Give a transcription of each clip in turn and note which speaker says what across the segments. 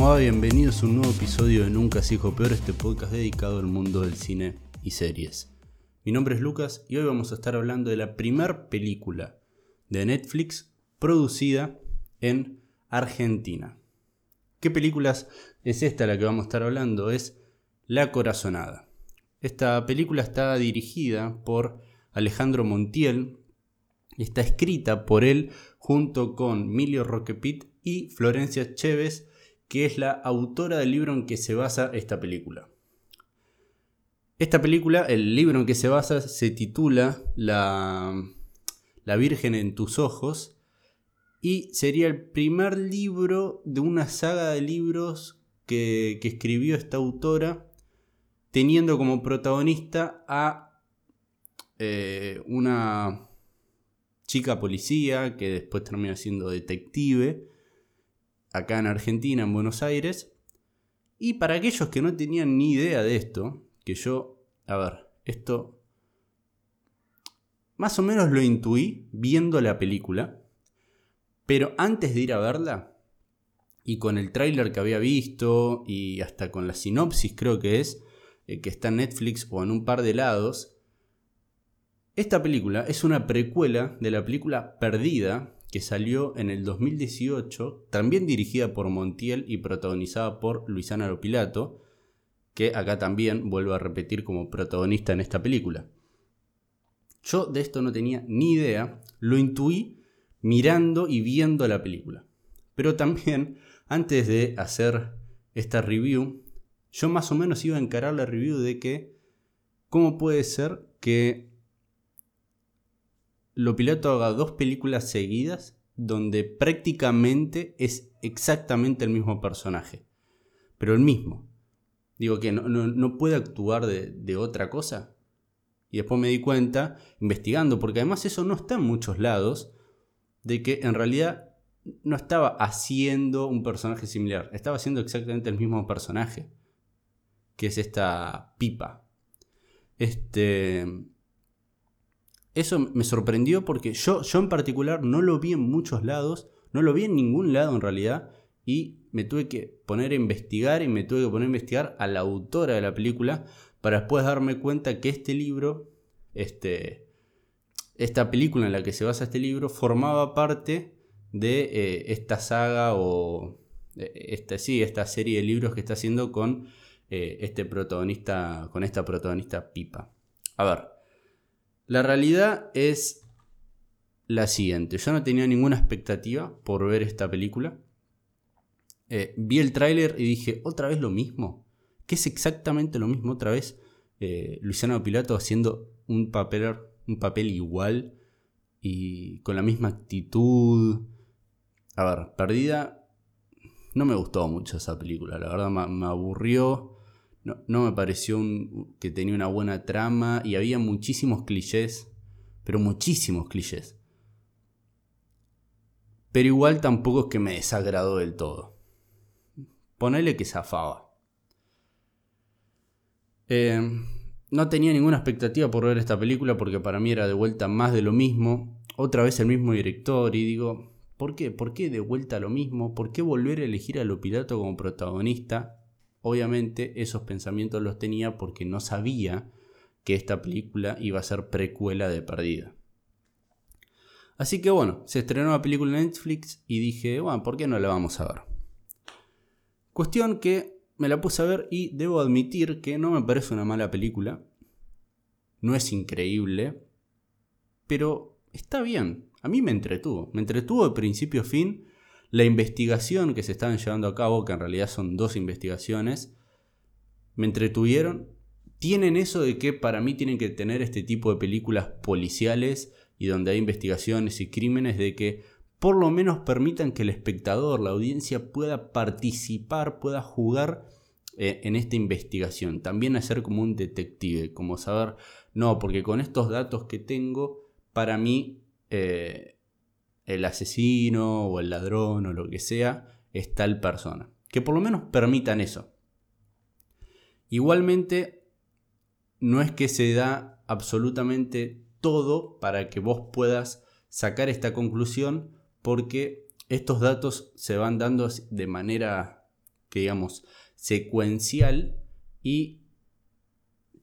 Speaker 1: ¿cómo? Bienvenidos a un nuevo episodio de Nunca se dijo peor, este podcast dedicado al mundo del cine y series. Mi nombre es Lucas y hoy vamos a estar hablando de la primer película de Netflix producida en Argentina. ¿Qué películas es esta la que vamos a estar hablando? Es La Corazonada. Esta película está dirigida por Alejandro Montiel, está escrita por él junto con Milio Roquepit y Florencia Chévez, que es la autora del libro en que se basa esta película. Esta película, el libro en que se basa, se titula La, la Virgen en tus ojos y sería el primer libro de una saga de libros que, escribió esta autora teniendo como protagonista a eh, una chica policía que después termina siendo detective acá en Argentina, en Buenos Aires. Y para aquellos que no tenían ni idea de esto, que yo, a ver, esto más o menos lo intuí viendo la película, pero antes de ir a verla, y con el tráiler que había visto, y hasta con la sinopsis creo que es, eh, que está en Netflix o en un par de lados, esta película es una precuela de la película Perdida, que salió en el 2018, también dirigida por Montiel y protagonizada por Luisana Lopilato, que acá también vuelvo a repetir como protagonista en esta película. Yo de esto no tenía ni idea, lo intuí mirando y viendo la película. Pero también, antes de hacer esta review, yo más o menos iba a encarar la review de que, ¿cómo puede ser que Lo Pilato haga dos películas seguidas donde prácticamente es exactamente el mismo personaje? Pero el mismo. Digo que no, puede actuar de, de otra cosa. Y después me di cuenta, investigando, porque además eso no está en muchos lados, de que en realidad no estaba haciendo un personaje similar, estaba haciendo exactamente el mismo personaje que es esta pipa. Este, eso me sorprendió porque yo, yo en particular no lo vi en muchos lados, no lo vi en ningún lado en realidad, y me tuve que poner a investigar y me tuve que poner a investigar a la autora de la película para después darme cuenta que este libro, este, esta película en la que se basa este libro, formaba parte de eh, esta saga o eh, esta, sí, esta serie de libros que está haciendo con eh, este protagonista, con esta protagonista Pipa. A ver, la realidad es la siguiente. Yo no tenía ninguna expectativa por ver esta película. Eh, vi el tráiler y dije, ¿otra vez lo mismo? Que es exactamente lo mismo otra vez. Eh, Luciano Pilato haciendo un papel, un papel igual y con la misma actitud. A ver, perdida. No me gustó mucho esa película, la verdad me aburrió. No, me pareció que tenía una buena trama y había muchísimos clichés, pero muchísimos clichés. Pero igual tampoco es que me desagradó del todo. Ponele que zafaba. Eh, no tenía ninguna expectativa por ver esta película porque para mí era de vuelta más de lo mismo. Otra vez el mismo director y digo, ¿por qué? ¿Por qué de vuelta lo mismo? ¿Por qué volver a elegir a Lo como protagonista? Obviamente esos pensamientos los tenía porque no sabía que esta película iba a ser precuela de Perdida. Así que bueno, se estrenó la película en Netflix y dije, bueno, ¿por qué no la vamos a ver? Cuestión que me la puse a ver y debo admitir que no me parece una mala película. No es increíble, pero está bien. A mí me entretuvo. Me entretuvo de principio a fin la investigación que se estaban llevando a cabo, que en realidad son dos investigaciones, me entretuvieron. Tienen eso de que para mí tienen que tener este tipo de películas policiales y donde hay investigaciones y crímenes, de que por lo menos permitan que el espectador, la audiencia, pueda participar, pueda jugar eh, en esta investigación. También hacer como un detective, como saber, no, porque con estos datos que tengo, para mí eh, el asesino o el ladrón o lo que sea es tal persona. Que por lo menos permitan eso. Igualmente, no es que se da absolutamente todo para que vos puedas sacar esta conclusión porque estos datos se van dando de manera que digamos, secuencial y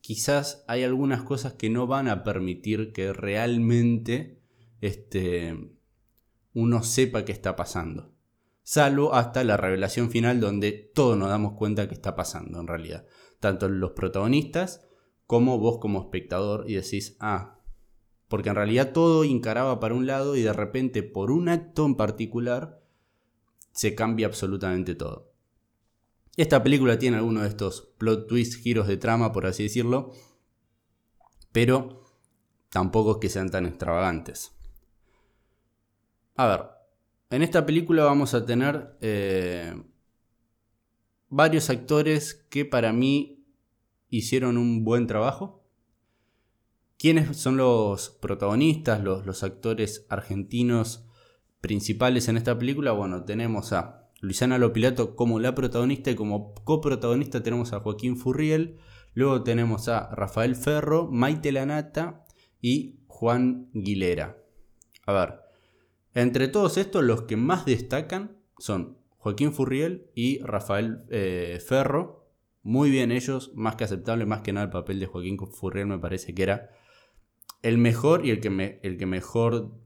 Speaker 1: quizás hay algunas cosas que no van a permitir que realmente este, uno sepa qué está pasando. Salvo hasta la revelación final donde todos nos damos cuenta que está pasando en realidad. Tanto los protagonistas como vos como espectador y decís, ah, porque en realidad todo encaraba para un lado y de repente por un acto en particular se cambia absolutamente todo. Esta película tiene algunos de estos plot twists, giros de trama, por así decirlo, pero tampoco es que sean tan extravagantes. A ver, en esta película vamos a tener eh, varios actores que para mí hicieron un buen trabajo. ¿Quiénes son los protagonistas, los, actores argentinos principales en esta película? Bueno, tenemos a Luciana Lopilato como la protagonista y como coprotagonista tenemos a Joaquín Furriel. Luego tenemos a Rafael Ferro, Maite Lanata y Juan Guilera. A ver, entre todos estos los que más destacan son Joaquín Furriel y Rafael eh, Ferro. Muy bien ellos, más que aceptable, más que nada el papel de Joaquín Furriel me parece que era el mejor y el que, el que mejor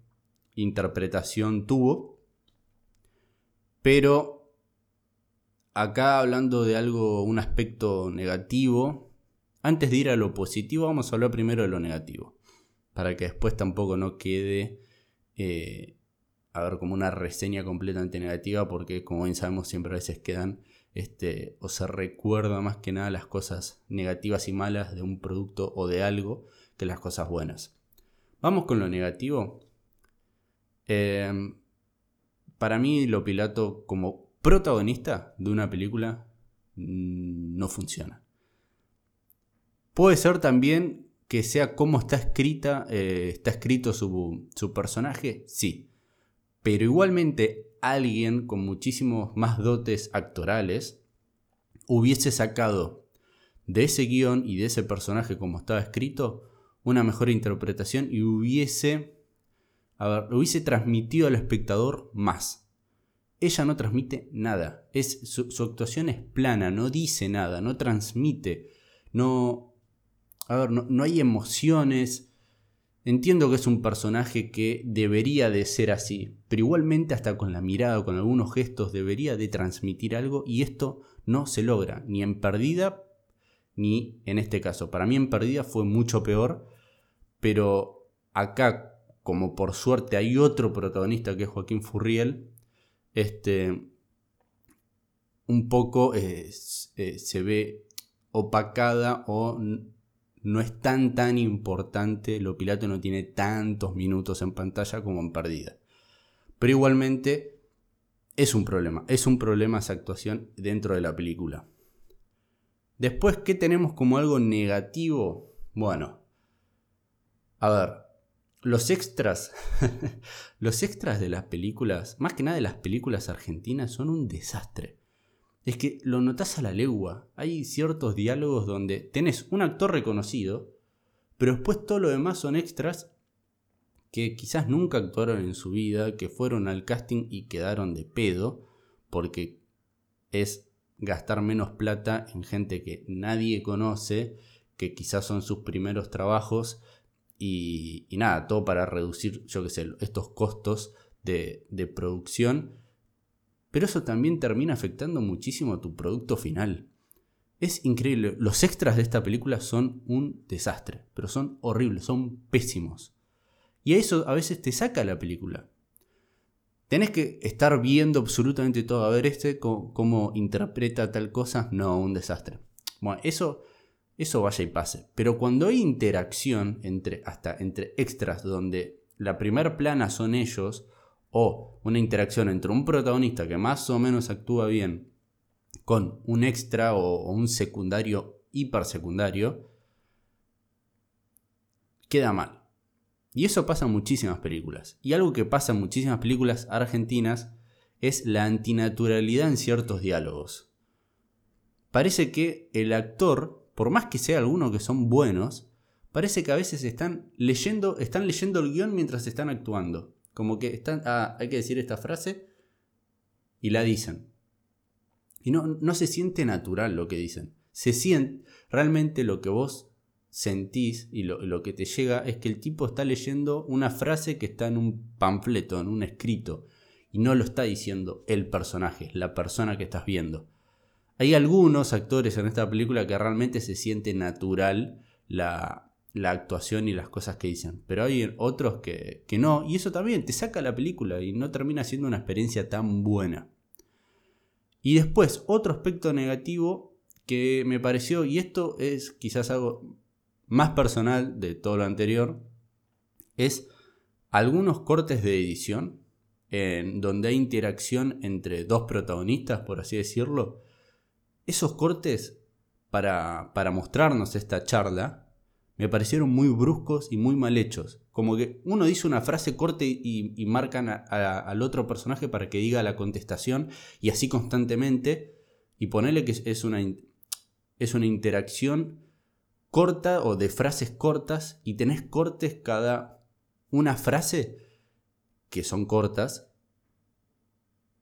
Speaker 1: interpretación tuvo. Pero acá hablando de algo, un aspecto negativo, antes de ir a lo positivo, vamos a hablar primero de lo negativo. Para que después tampoco no quede, eh, a ver, como una reseña completamente negativa, porque como bien sabemos, siempre a veces quedan, este, o se recuerda más que nada las cosas negativas y malas de un producto o de algo que las cosas buenas. Vamos con lo negativo. Eh, para mí Lo Pilato como protagonista de una película mm, no funciona. Puede ser también que sea cómo está escrita, eh, está escrito su, su personaje, sí. Pero igualmente alguien con muchísimos más dotes actorales hubiese sacado de ese guion y de ese personaje como estaba escrito una mejor interpretación y hubiese hubiese transmitido al espectador más. Ella no transmite nada. Es, su, actuación es plana, no dice nada, no transmite. No. A ver, no, hay emociones. Entiendo que es un personaje que debería de ser así, pero igualmente hasta con la mirada o con algunos gestos debería de transmitir algo y esto no se logra, ni en perdida, ni en este caso. Para mí en perdida fue mucho peor, pero acá como por suerte hay otro protagonista que es Joaquín Furriel, este, un poco eh, eh, se ve opacada o no es tan tan importante, lo Pilato no tiene tantos minutos en pantalla como en perdida. Pero igualmente es un problema, es un problema esa actuación dentro de la película. Después, ¿qué tenemos como algo negativo? Bueno, a ver, los extras, los extras de las películas, más que nada de las películas argentinas, son un desastre. Es que lo notas a la legua. Hay ciertos diálogos donde tenés un actor reconocido, pero después todo lo demás son extras que quizás nunca actuaron en su vida, que fueron al casting y quedaron de pedo, porque es gastar menos plata en gente que nadie conoce, que quizás son sus primeros trabajos y, nada, todo para reducir, yo qué sé, estos costos de, producción. Pero eso también termina afectando muchísimo a tu producto final. Es increíble. Los extras de esta película son un desastre, pero son horribles, son pésimos. Y a eso a veces te saca la película. Tenés que estar viendo absolutamente todo. A ver, este, cómo, cómo interpreta tal cosa. No, un desastre. Bueno, eso eso vaya y pase. Pero cuando hay interacción entre, hasta entre extras donde la primer plana son ellos, o una interacción entre un protagonista que más o menos actúa bien con un extra o, un secundario hipersecundario, queda mal. Y eso pasa en muchísimas películas. Y algo que pasa en muchísimas películas argentinas es la antinaturalidad en ciertos diálogos. Parece que el actor por más que sea algunos que son buenos, parece que a veces están leyendo, están leyendo el guion mientras están actuando. Como que están, ah, hay que decir esta frase y la dicen. Y no, no se siente natural lo que dicen. Se siente realmente lo que vos sentís y lo, lo, que te llega es que el tipo está leyendo una frase que está en un panfleto, en un escrito, y no lo está diciendo el personaje, la persona que estás viendo. Hay algunos actores en esta película que realmente se siente natural la, la actuación y las cosas que dicen, pero hay otros que, que no, y eso también te saca la película y no termina siendo una experiencia tan buena. Y después, otro aspecto negativo que me pareció, y esto es quizás algo más personal de todo lo anterior, es algunos cortes de edición en donde hay interacción entre dos protagonistas, por así decirlo. Esos cortes para, para mostrarnos esta charla me parecieron muy bruscos y muy mal hechos. Como que uno dice una frase corte y, marcan al otro personaje para que diga la contestación y así constantemente. Y ponerle que es una, es una interacción corta o de frases cortas y tenés cortes cada una frase que son cortas.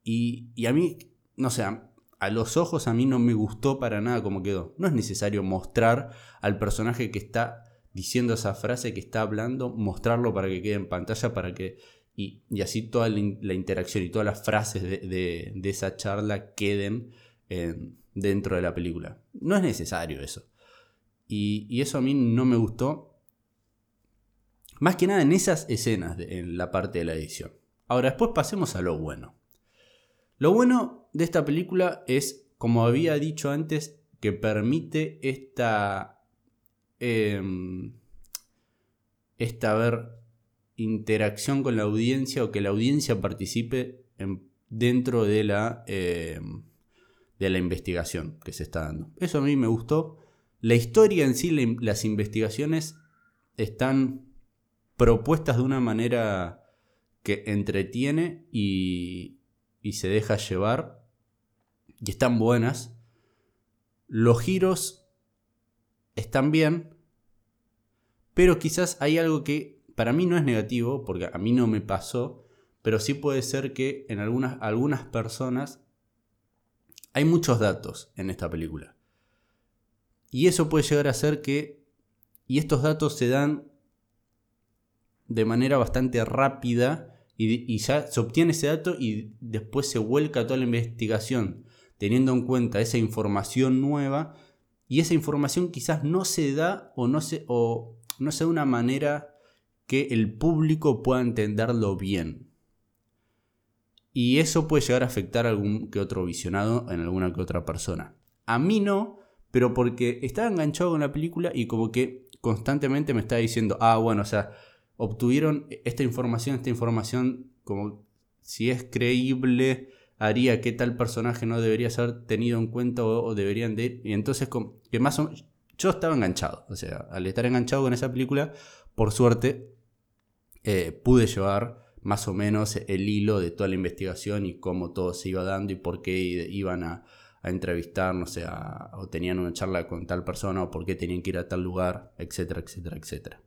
Speaker 1: Y, y a mí, no sé, a los ojos a mí no me gustó para nada como quedó. No es necesario mostrar al personaje que está diciendo esa frase, que está hablando, mostrarlo para que quede en pantalla, para que... Y, así toda la, interacción y todas las frases de, esa charla queden dentro de la película. No es necesario eso. Y, eso a mí no me gustó. Más que nada en esas escenas, en la parte de la edición. Ahora, después pasemos a lo bueno. Lo bueno de esta película es, como había dicho antes, que permite esta. Em, esta ver interacción con la audiencia o que la audiencia participe dentro de la, em, de la investigación que se está dando. Eso a mí me gustó. La historia en sí, las investigaciones están propuestas de una manera que entretiene y, y se deja llevar y están buenas. Los giros están bien, pero quizás hay algo que para mí no es negativo, porque a mí no me pasó, pero sí puede ser que en algunas, algunas personas hay muchos datos en esta película. Y eso puede llegar a ser que, y estos datos se dan de manera bastante rápida y, ya se obtiene ese dato y después se vuelca toda la investigación teniendo en cuenta esa información nueva y esa información quizás no se da o no se, o no se da de una manera que el público pueda entenderlo bien. Y eso puede llegar a afectar a algún que otro visionado en alguna que otra persona. A mí no, pero porque estaba enganchado con la película y como que constantemente me estaba diciendo, ah, bueno, o sea, obtuvieron esta información, esta información, como si es creíble, haría que tal personaje no debería ser tenido en cuenta o, deberían de ir. Y entonces, que más o yo estaba enganchado, o sea, al estar enganchado con esa película, por suerte, eh, pude llevar más o menos el hilo de toda la investigación y cómo todo se iba dando y por qué iban a, a entrevistar, no sé, o tenían una charla con tal persona, o por qué tenían que ir a tal lugar, etcétera, etcétera, etcétera.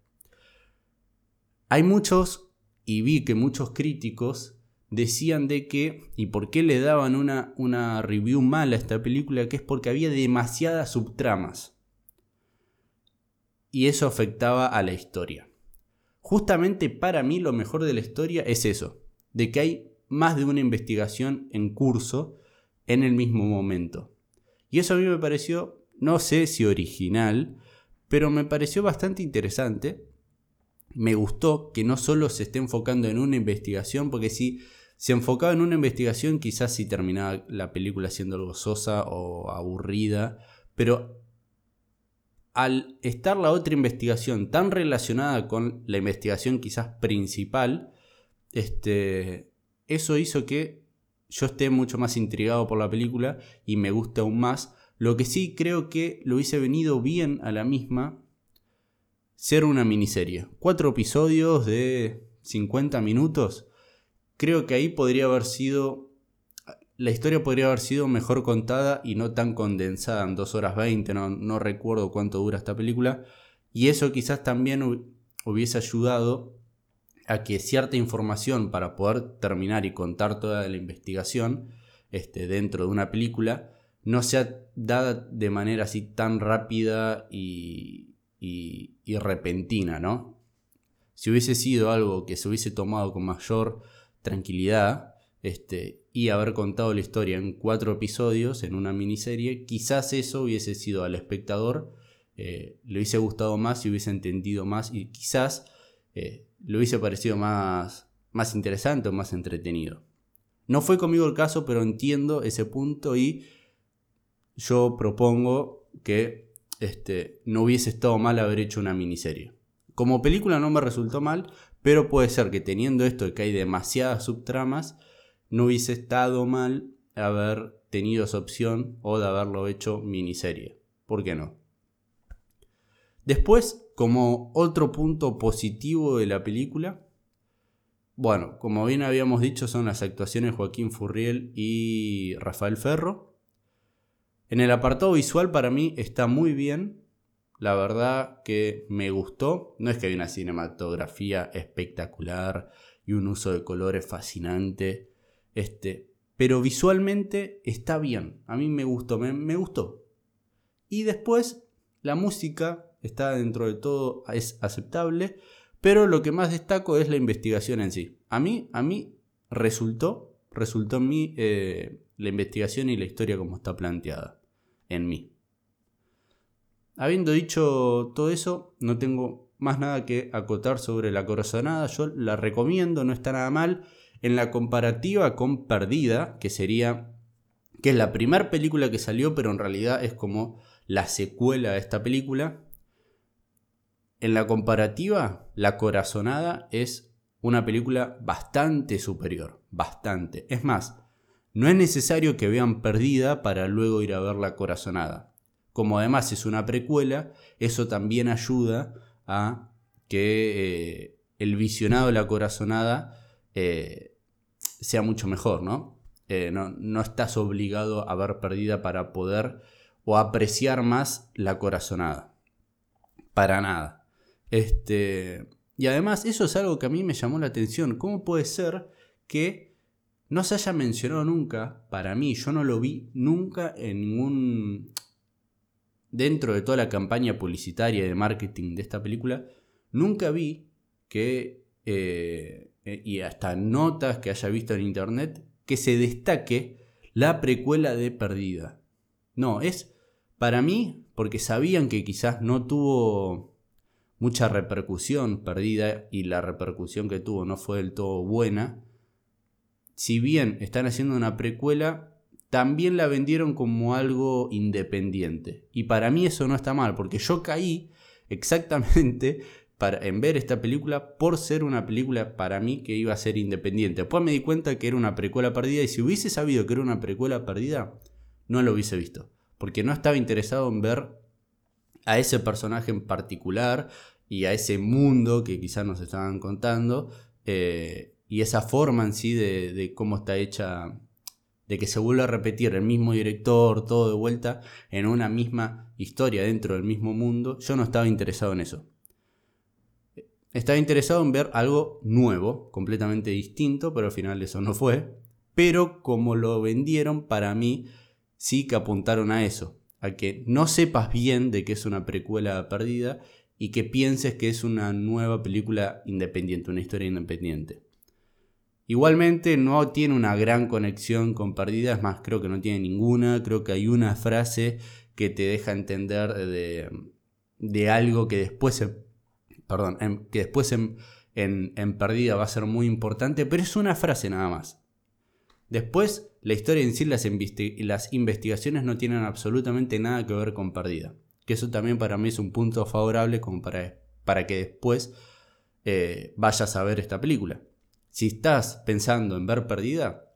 Speaker 1: Hay muchos, y vi que muchos críticos decían de que, y por qué le daban una, una review mala a esta película, que es porque había demasiadas subtramas. Y eso afectaba a la historia. Justamente para mí lo mejor de la historia es eso, de que hay más de una investigación en curso en el mismo momento. Y eso a mí me pareció, no sé si original, pero me pareció bastante interesante. Me gustó que no solo se esté enfocando en una investigación, porque si se enfocaba en una investigación quizás si terminaba la película siendo algo sosa o aburrida, pero al estar la otra investigación tan relacionada con la investigación quizás principal, este, eso hizo que yo esté mucho más intrigado por la película y me gusta aún más. Lo que sí creo que lo hubiese venido bien a la misma ser una miniserie. Cuatro episodios de 50 minutos. Creo que ahí podría haber sido... La historia podría haber sido mejor contada y no tan condensada en 2 horas 20, no, no recuerdo cuánto dura esta película. Y eso quizás también hubiese ayudado a que cierta información para poder terminar y contar toda la investigación este, dentro de una película no sea dada de manera así tan rápida y, y, repentina, ¿no? Si hubiese sido algo que se hubiese tomado con mayor tranquilidad este, y haber contado la historia en cuatro episodios, en una miniserie, quizás eso hubiese sido al espectador, eh, le hubiese gustado más y hubiese entendido más y quizás eh, le hubiese parecido más, más interesante o más entretenido. No fue conmigo el caso, pero entiendo ese punto y yo propongo que este, no hubiese estado mal haber hecho una miniserie. Como película no me resultó mal, pero puede ser que teniendo esto de que hay demasiadas subtramas, no hubiese estado mal haber tenido esa opción o de haberlo hecho miniserie. ¿Por qué no? Después, como otro punto positivo de la película, bueno, como bien habíamos dicho, son las actuaciones de Joaquín Furriel y Rafael Ferro. En el apartado visual para mí está muy bien. La verdad que me gustó. No es que hay una cinematografía espectacular y un uso de colores fascinante. Este, pero visualmente está bien. A mí me gustó, me, me gustó. Y después la música está dentro de todo, es aceptable. Pero lo que más destaco es la investigación en sí. A mí, a mí resultó, resultó en mí eh, la investigación y la historia como está planteada. En mí. Habiendo dicho todo eso, no tengo más nada que acotar sobre la corazonada. Yo la recomiendo, no está nada mal. En la comparativa con Perdida, que sería. que es la primera película que salió, pero en realidad es como la secuela de esta película. En la comparativa, La Corazonada es una película bastante superior, bastante. Es más, no es necesario que vean Perdida para luego ir a ver La Corazonada. Como además es una precuela, eso también ayuda a que eh, el visionado de La Corazonada eh, sea mucho mejor, ¿no? Eh, ¿no? No estás obligado a ver Perdida para poder o apreciar más La Corazonada. Para nada. Este, y además eso es algo que a mí me llamó la atención. ¿Cómo puede ser que no se haya mencionado nunca, para mí, yo no lo vi nunca en ningún... Dentro de toda la campaña publicitaria de marketing de esta película, nunca vi que, eh, y hasta notas que haya visto en internet, que se destaque la precuela de Perdida. No, es para mí, porque sabían que quizás no tuvo mucha repercusión perdida y la repercusión que tuvo no fue del todo buena. Si bien están haciendo una precuela, también la vendieron como algo independiente. Y para mí eso no está mal, porque yo caí exactamente para, en ver esta película por ser una película para mí que iba a ser independiente. Después me di cuenta que era una precuela perdida y si hubiese sabido que era una precuela perdida, no lo hubiese visto. Porque no estaba interesado en ver a ese personaje en particular, y a ese mundo que quizás nos estaban contando eh, y esa forma en sí de, cómo está hecha, de que se vuelve a repetir el mismo director, todo de vuelta en una misma historia dentro del mismo mundo, yo no estaba interesado en eso. Estaba interesado en ver algo nuevo, completamente distinto, pero al final eso no fue. Pero como lo vendieron, para mí sí que apuntaron a eso, a que no sepas bien de que es una precuela perdida y que pienses que es una nueva película independiente, una historia independiente. Igualmente no tiene una gran conexión con Perdida, es más, creo que no tiene ninguna, creo que hay una frase que te deja entender de, algo que después, perdón, que después en, en, Perdida va a ser muy importante, pero es una frase nada más. Después, la historia en sí, las, investigaciones no tienen absolutamente nada que ver con Perdida. Que eso también para mí es un punto favorable como para, para que después eh, vayas a ver esta película. Si estás pensando en ver Perdida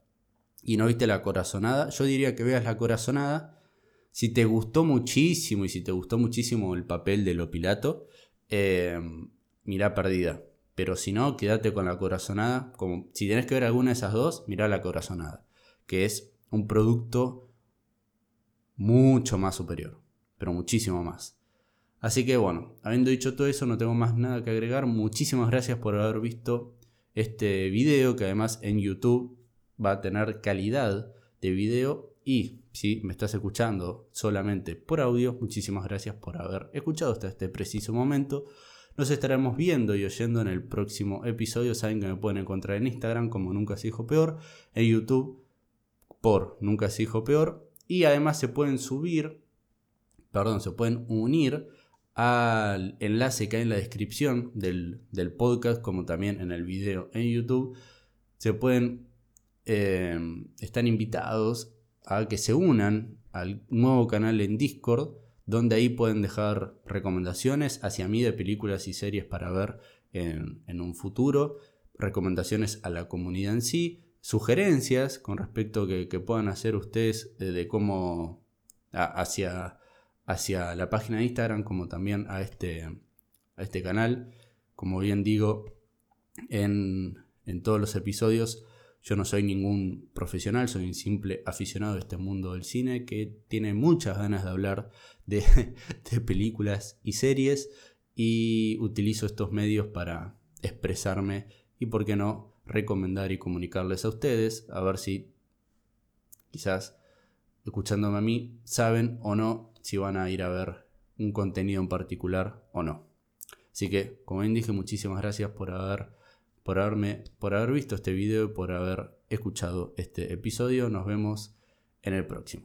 Speaker 1: y no viste la corazonada, yo diría que veas la corazonada. Si te gustó muchísimo y si te gustó muchísimo el papel de Lo Pilato, eh, mira Perdida. Pero si no, quédate con la corazonada. Como, si tenés que ver alguna de esas dos, mira la corazonada. Que es un producto mucho más superior pero muchísimo más. Así que bueno, habiendo dicho todo eso, no tengo más nada que agregar. Muchísimas gracias por haber visto este video, que además en YouTube va a tener calidad de video Y si me estás escuchando solamente por audio, muchísimas gracias por haber escuchado hasta este preciso momento. Nos estaremos viendo y oyendo en el próximo episodio. Saben que me pueden encontrar en Instagram como Nunca se dijo peor, en YouTube por Nunca se dijo peor. Y además se pueden subir, perdón, se pueden unir al enlace que hay en la descripción del, podcast, como también en el video en YouTube. Se pueden, eh, están invitados a que se unan al nuevo canal en Discord donde ahí pueden dejar recomendaciones hacia mí de películas y series para ver en, un futuro, recomendaciones a la comunidad en sí, sugerencias con respecto a que, puedan hacer ustedes de, cómo hacia, hacia la página de Instagram como también a este, a este canal. Como bien digo en, en todos los episodios, yo no soy ningún profesional, soy un simple aficionado de este mundo del cine que tiene muchas ganas de hablar de, películas y series y utilizo estos medios para expresarme y, por qué no, recomendar y comunicarles a ustedes, a ver si quizás escuchándome a mí saben o no si van a ir a ver un contenido en particular o no. Así que, como bien dije, muchísimas gracias por haber, por haberme, por haber visto este video y por haber escuchado este episodio. Nos vemos en el próximo.